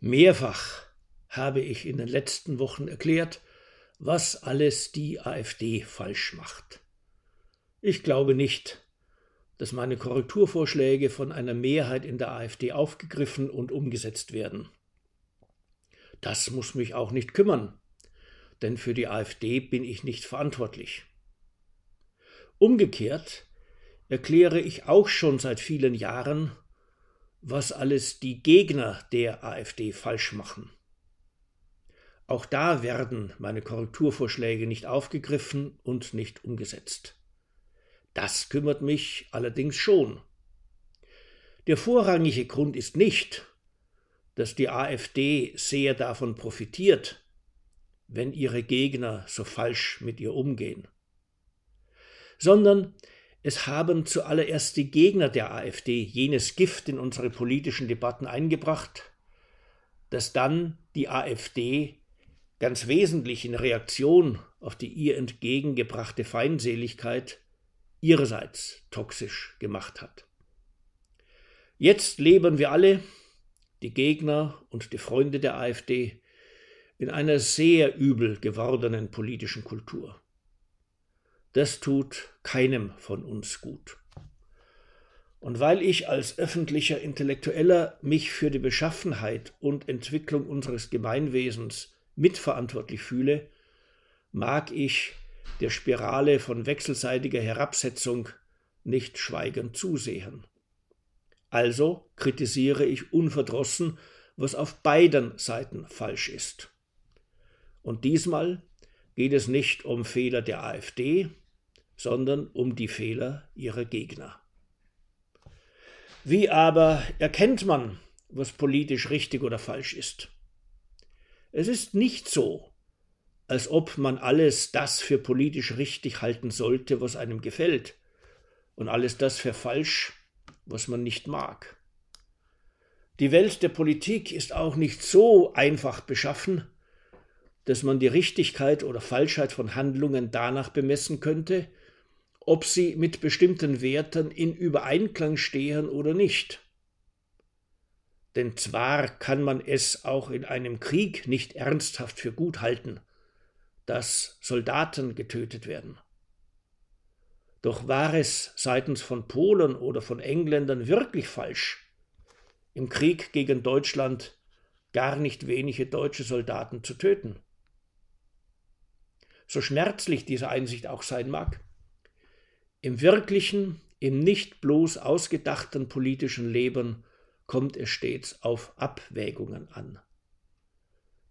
Mehrfach habe ich in den letzten Wochen erklärt, was alles die AfD falsch macht. Ich glaube nicht, dass meine Korrekturvorschläge von einer Mehrheit in der AfD aufgegriffen und umgesetzt werden. Das muss mich auch nicht kümmern, denn für die AfD bin ich nicht verantwortlich. Umgekehrt erkläre ich auch schon seit vielen Jahren, was alles die Gegner der AfD falsch machen. Auch da werden meine Korrekturvorschläge nicht aufgegriffen und nicht umgesetzt. Das kümmert mich allerdings schon. Der vorrangige Grund ist nicht, dass die AfD sehr davon profitiert, wenn ihre Gegner so falsch mit ihr umgehen, sondern es haben zuallererst die Gegner der AfD jenes Gift in unsere politischen Debatten eingebracht, das dann die AfD ganz wesentlich in Reaktion auf die ihr entgegengebrachte Feindseligkeit ihrerseits toxisch gemacht hat. Jetzt leben wir alle, die Gegner und die Freunde der AfD, in einer sehr übel gewordenen politischen Kultur. Das tut keinem von uns gut. Und weil ich als öffentlicher Intellektueller mich für die Beschaffenheit und Entwicklung unseres Gemeinwesens mitverantwortlich fühle, mag ich der Spirale von wechselseitiger Herabsetzung nicht schweigend zusehen. Also kritisiere ich unverdrossen, was auf beiden Seiten falsch ist. Und diesmal geht es nicht um Fehler der AfD, sondern um die Fehler ihrer Gegner. Wie aber erkennt man, was politisch richtig oder falsch ist? Es ist nicht so, als ob man alles das für politisch richtig halten sollte, was einem gefällt, und alles das für falsch, was man nicht mag. Die Welt der Politik ist auch nicht so einfach beschaffen, dass man die Richtigkeit oder Falschheit von Handlungen danach bemessen könnte, ob sie mit bestimmten Werten in Übereinklang stehen oder nicht. Denn zwar kann man es auch in einem Krieg nicht ernsthaft für gut halten, dass Soldaten getötet werden. Doch war es seitens von Polen oder von Engländern wirklich falsch, im Krieg gegen Deutschland gar nicht wenige deutsche Soldaten zu töten. So schmerzlich diese Einsicht auch sein mag. Im wirklichen, im nicht bloß ausgedachten politischen Leben kommt es stets auf Abwägungen an.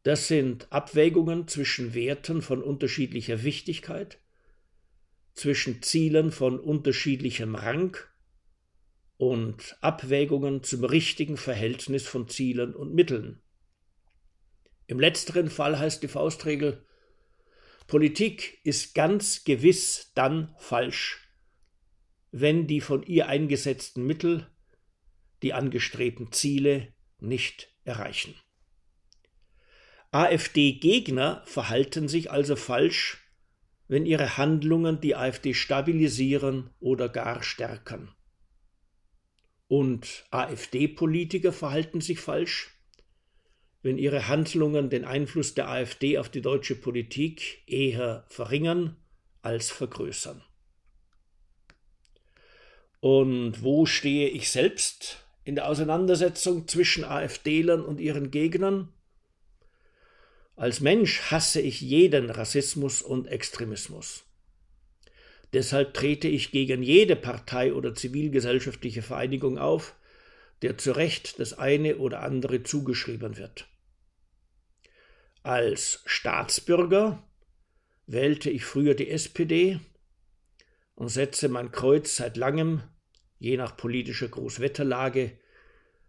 Das sind Abwägungen zwischen Werten von unterschiedlicher Wichtigkeit, zwischen Zielen von unterschiedlichem Rang und Abwägungen zum richtigen Verhältnis von Zielen und Mitteln. Im letzteren Fall heißt die Faustregel, Politik ist ganz gewiss dann falsch, wenn die von ihr eingesetzten Mittel die angestrebten Ziele nicht erreichen. AfD-Gegner verhalten sich also falsch, wenn ihre Handlungen die AfD stabilisieren oder gar stärken. Und AfD-Politiker verhalten sich falsch, wenn ihre Handlungen den Einfluss der AfD auf die deutsche Politik eher verringern als vergrößern. Und wo stehe ich selbst in der Auseinandersetzung zwischen AfDlern und ihren Gegnern? Als Mensch hasse ich jeden Rassismus und Extremismus. Deshalb trete ich gegen jede Partei oder zivilgesellschaftliche Vereinigung auf, der zu Recht das eine oder andere zugeschrieben wird. Als Staatsbürger wählte ich früher die SPD und setze mein Kreuz seit langem, je nach politischer Großwetterlage,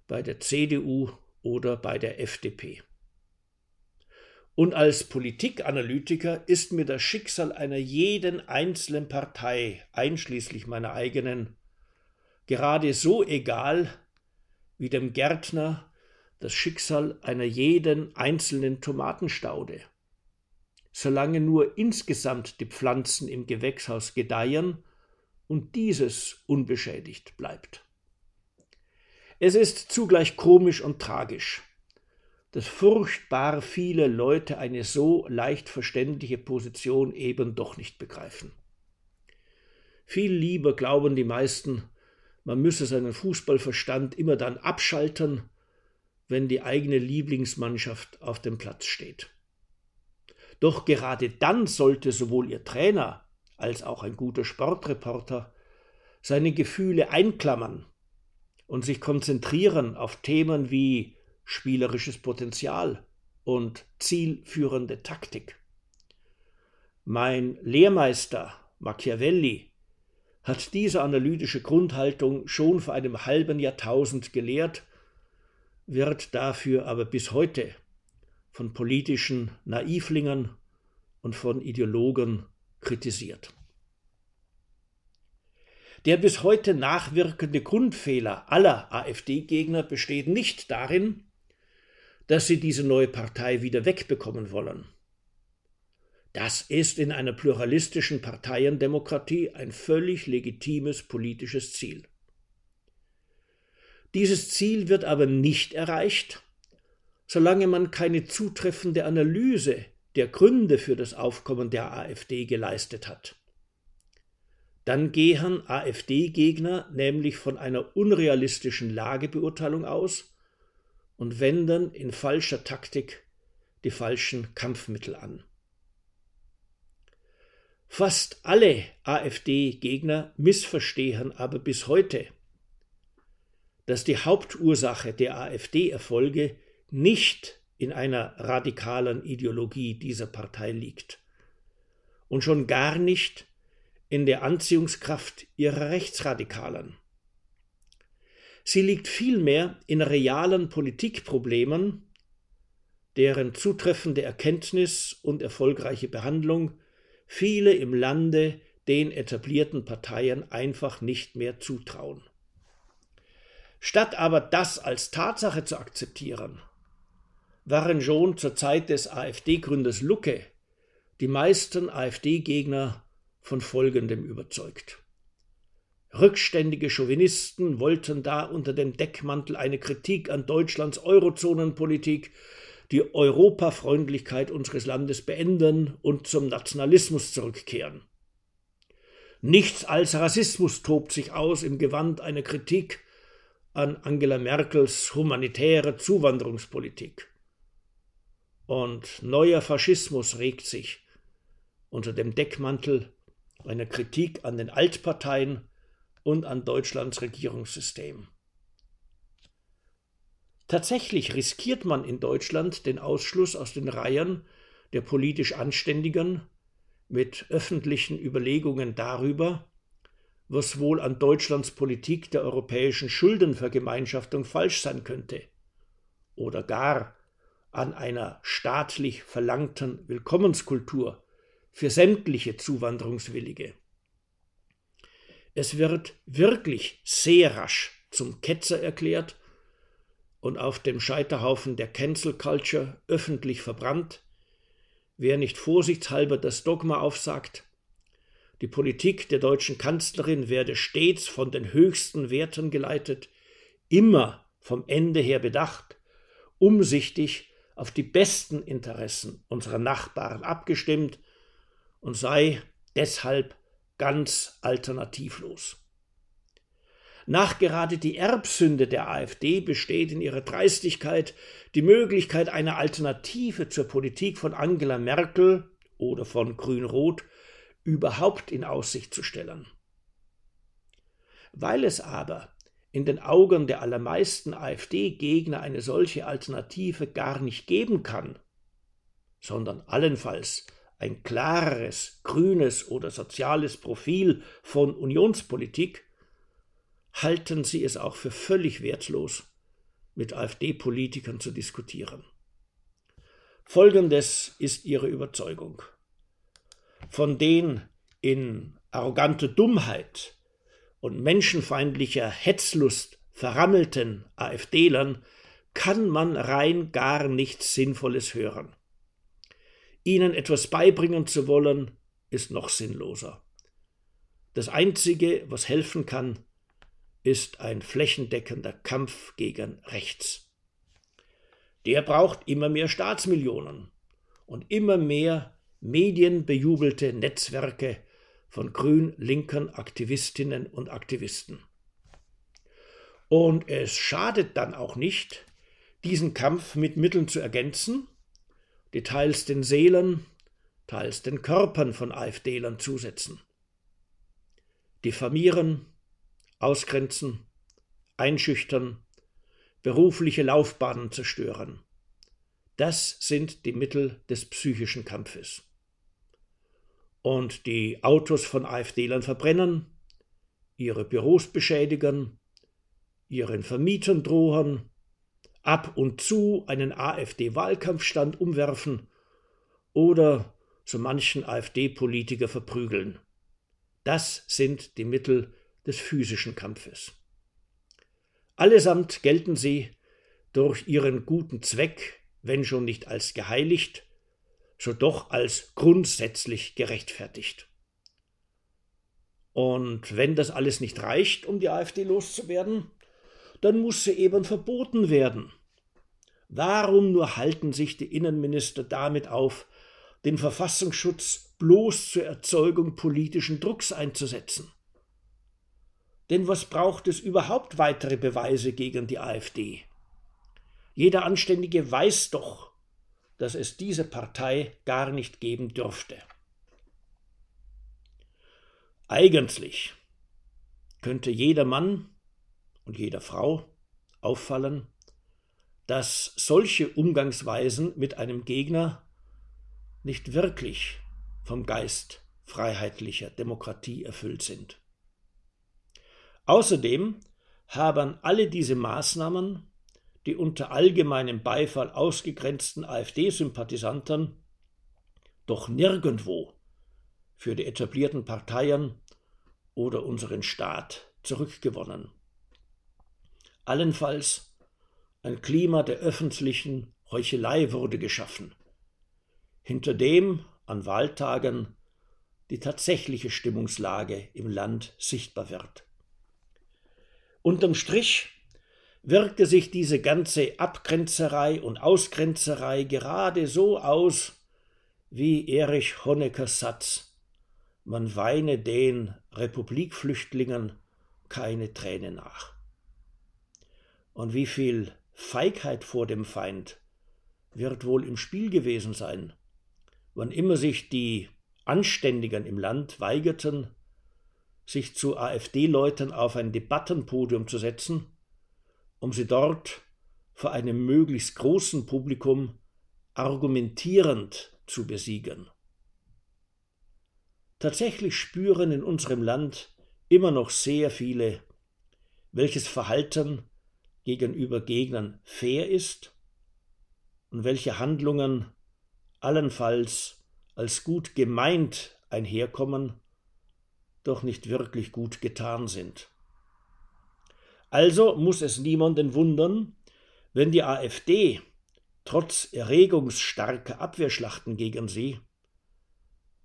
bei der CDU oder bei der FDP. Und als Politikanalytiker ist mir das Schicksal einer jeden einzelnen Partei, einschließlich meiner eigenen, gerade so egal wie dem Gärtner das Schicksal einer jeden einzelnen Tomatenstaude solange nur insgesamt die Pflanzen im Gewächshaus gedeihen und dieses unbeschädigt bleibt. Es ist zugleich komisch und tragisch, dass furchtbar viele Leute eine so leicht verständliche Position eben doch nicht begreifen. Viel lieber glauben die meisten, man müsse seinen Fußballverstand immer dann abschalten, wenn die eigene Lieblingsmannschaft auf dem Platz steht. Doch gerade dann sollte sowohl ihr Trainer als auch ein guter Sportreporter seine Gefühle einklammern und sich konzentrieren auf Themen wie spielerisches Potenzial und zielführende Taktik. Mein Lehrmeister Machiavelli hat diese analytische Grundhaltung schon vor einem halben Jahrtausend gelehrt, wird dafür aber bis heute von politischen Naivlingern und von Ideologen kritisiert. Der bis heute nachwirkende Grundfehler aller AfD-Gegner besteht nicht darin, dass sie diese neue Partei wieder wegbekommen wollen. Das ist in einer pluralistischen Parteiendemokratie ein völlig legitimes politisches Ziel. Dieses Ziel wird aber nicht erreicht, solange man keine zutreffende Analyse der Gründe für das Aufkommen der AfD geleistet hat. Dann gehen AfD-Gegner nämlich von einer unrealistischen Lagebeurteilung aus und wenden in falscher Taktik die falschen Kampfmittel an. Fast alle AfD-Gegner missverstehen aber bis heute, dass die Hauptursache der AfD-Erfolge nicht in einer radikalen Ideologie dieser Partei liegt und schon gar nicht in der Anziehungskraft ihrer Rechtsradikalen. Sie liegt vielmehr in realen Politikproblemen, deren zutreffende Erkenntnis und erfolgreiche Behandlung viele im Lande den etablierten Parteien einfach nicht mehr zutrauen. Statt aber das als Tatsache zu akzeptieren, waren schon zur Zeit des AfD-Gründers Lucke die meisten AfD-Gegner von Folgendem überzeugt. Rückständige Chauvinisten wollten da unter dem Deckmantel eine Kritik an Deutschlands Eurozonenpolitik die Europafreundlichkeit unseres Landes beenden und zum Nationalismus zurückkehren. Nichts als Rassismus tobt sich aus im Gewand einer Kritik an Angela Merkels humanitäre Zuwanderungspolitik. Und neuer Faschismus regt sich unter dem Deckmantel einer Kritik an den Altparteien und an Deutschlands Regierungssystem. Tatsächlich riskiert man in Deutschland den Ausschluss aus den Reihen der politisch Anständigen mit öffentlichen Überlegungen darüber, was wohl an Deutschlands Politik der europäischen Schuldenvergemeinschaftung falsch sein könnte oder gar an einer staatlich verlangten Willkommenskultur für sämtliche Zuwanderungswillige. Es wird wirklich sehr rasch zum Ketzer erklärt und auf dem Scheiterhaufen der Cancel Culture öffentlich verbrannt, wer nicht vorsichtshalber das Dogma aufsagt, die Politik der deutschen Kanzlerin werde stets von den höchsten Werten geleitet, immer vom Ende her bedacht, umsichtig auf die besten Interessen unserer Nachbarn abgestimmt und sei deshalb ganz alternativlos. Nachgerade die Erbsünde der AfD besteht in ihrer Dreistigkeit, die Möglichkeit einer Alternative zur Politik von Angela Merkel oder von Grün-Rot überhaupt in Aussicht zu stellen. Weil es aber in den Augen der allermeisten AfD-Gegner eine solche Alternative gar nicht geben kann, sondern allenfalls ein klares grünes oder soziales Profil von Unionspolitik, halten sie es auch für völlig wertlos, mit AfD-Politikern zu diskutieren. Folgendes ist ihre Überzeugung. Von den in arrogante Dummheit und menschenfeindlicher Hetzlust verrammelten AfDlern kann man rein gar nichts Sinnvolles hören. Ihnen etwas beibringen zu wollen, ist noch sinnloser. Das Einzige, was helfen kann, ist ein flächendeckender Kampf gegen rechts. der braucht immer mehr Staatsmillionen und immer mehr medienbejubelte Netzwerke von grün-linken Aktivistinnen und Aktivisten. Und es schadet dann auch nicht, diesen Kampf mit Mitteln zu ergänzen, die teils den Seelen, teils den Körpern von AfDlern zusetzen. Diffamieren, ausgrenzen, einschüchtern, berufliche Laufbahnen zerstören. Das sind die Mittel des psychischen Kampfes. Und die Autos von AfDlern verbrennen, ihre Büros beschädigen, ihren Vermietern drohen, ab und zu einen AfD-Wahlkampfstand umwerfen oder so manchen AfD-Politiker verprügeln. Das sind die Mittel des physischen Kampfes. Allesamt gelten sie durch ihren guten Zweck, wenn schon nicht als geheiligt, so doch als grundsätzlich gerechtfertigt. Und wenn das alles nicht reicht, um die AfD loszuwerden, dann muss sie eben verboten werden. Warum nur halten sich die Innenminister damit auf, den Verfassungsschutz bloß zur Erzeugung politischen Drucks einzusetzen? Denn was braucht es überhaupt weitere Beweise gegen die AfD? Jeder Anständige weiß doch, dass es diese Partei gar nicht geben dürfte. Eigentlich könnte jeder Mann und jeder Frau auffallen, dass solche Umgangsweisen mit einem Gegner nicht wirklich vom Geist freiheitlicher Demokratie erfüllt sind. Außerdem haben alle diese Maßnahmen die unter allgemeinem Beifall ausgegrenzten AfD-Sympathisanten doch nirgendwo für die etablierten Parteien oder unseren Staat zurückgewonnen allenfalls ein Klima der öffentlichen Heuchelei wurde geschaffen, hinter dem an Wahltagen die tatsächliche Stimmungslage im Land sichtbar wird. Unterm Strich wirkte sich diese ganze Abgrenzerei und Ausgrenzerei gerade so aus wie Erich Honeckers Satz Man weine den Republikflüchtlingen keine Träne nach. Und wie viel Feigheit vor dem Feind wird wohl im Spiel gewesen sein, wann immer sich die Anständigen im Land weigerten, sich zu AfD-Leuten auf ein Debattenpodium zu setzen, um sie dort vor einem möglichst großen Publikum argumentierend zu besiegen. Tatsächlich spüren in unserem Land immer noch sehr viele, welches Verhalten gegenüber Gegnern fair ist und welche Handlungen allenfalls als gut gemeint einherkommen, doch nicht wirklich gut getan sind. Also muss es niemanden wundern, wenn die AfD trotz erregungsstarker Abwehrschlachten gegen sie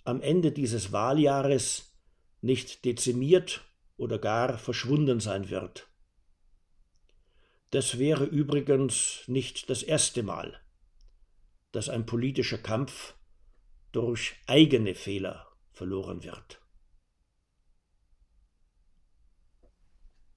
am Ende dieses Wahljahres nicht dezimiert oder gar verschwunden sein wird. Das wäre übrigens nicht das erste Mal, dass ein politischer Kampf durch eigene Fehler verloren wird.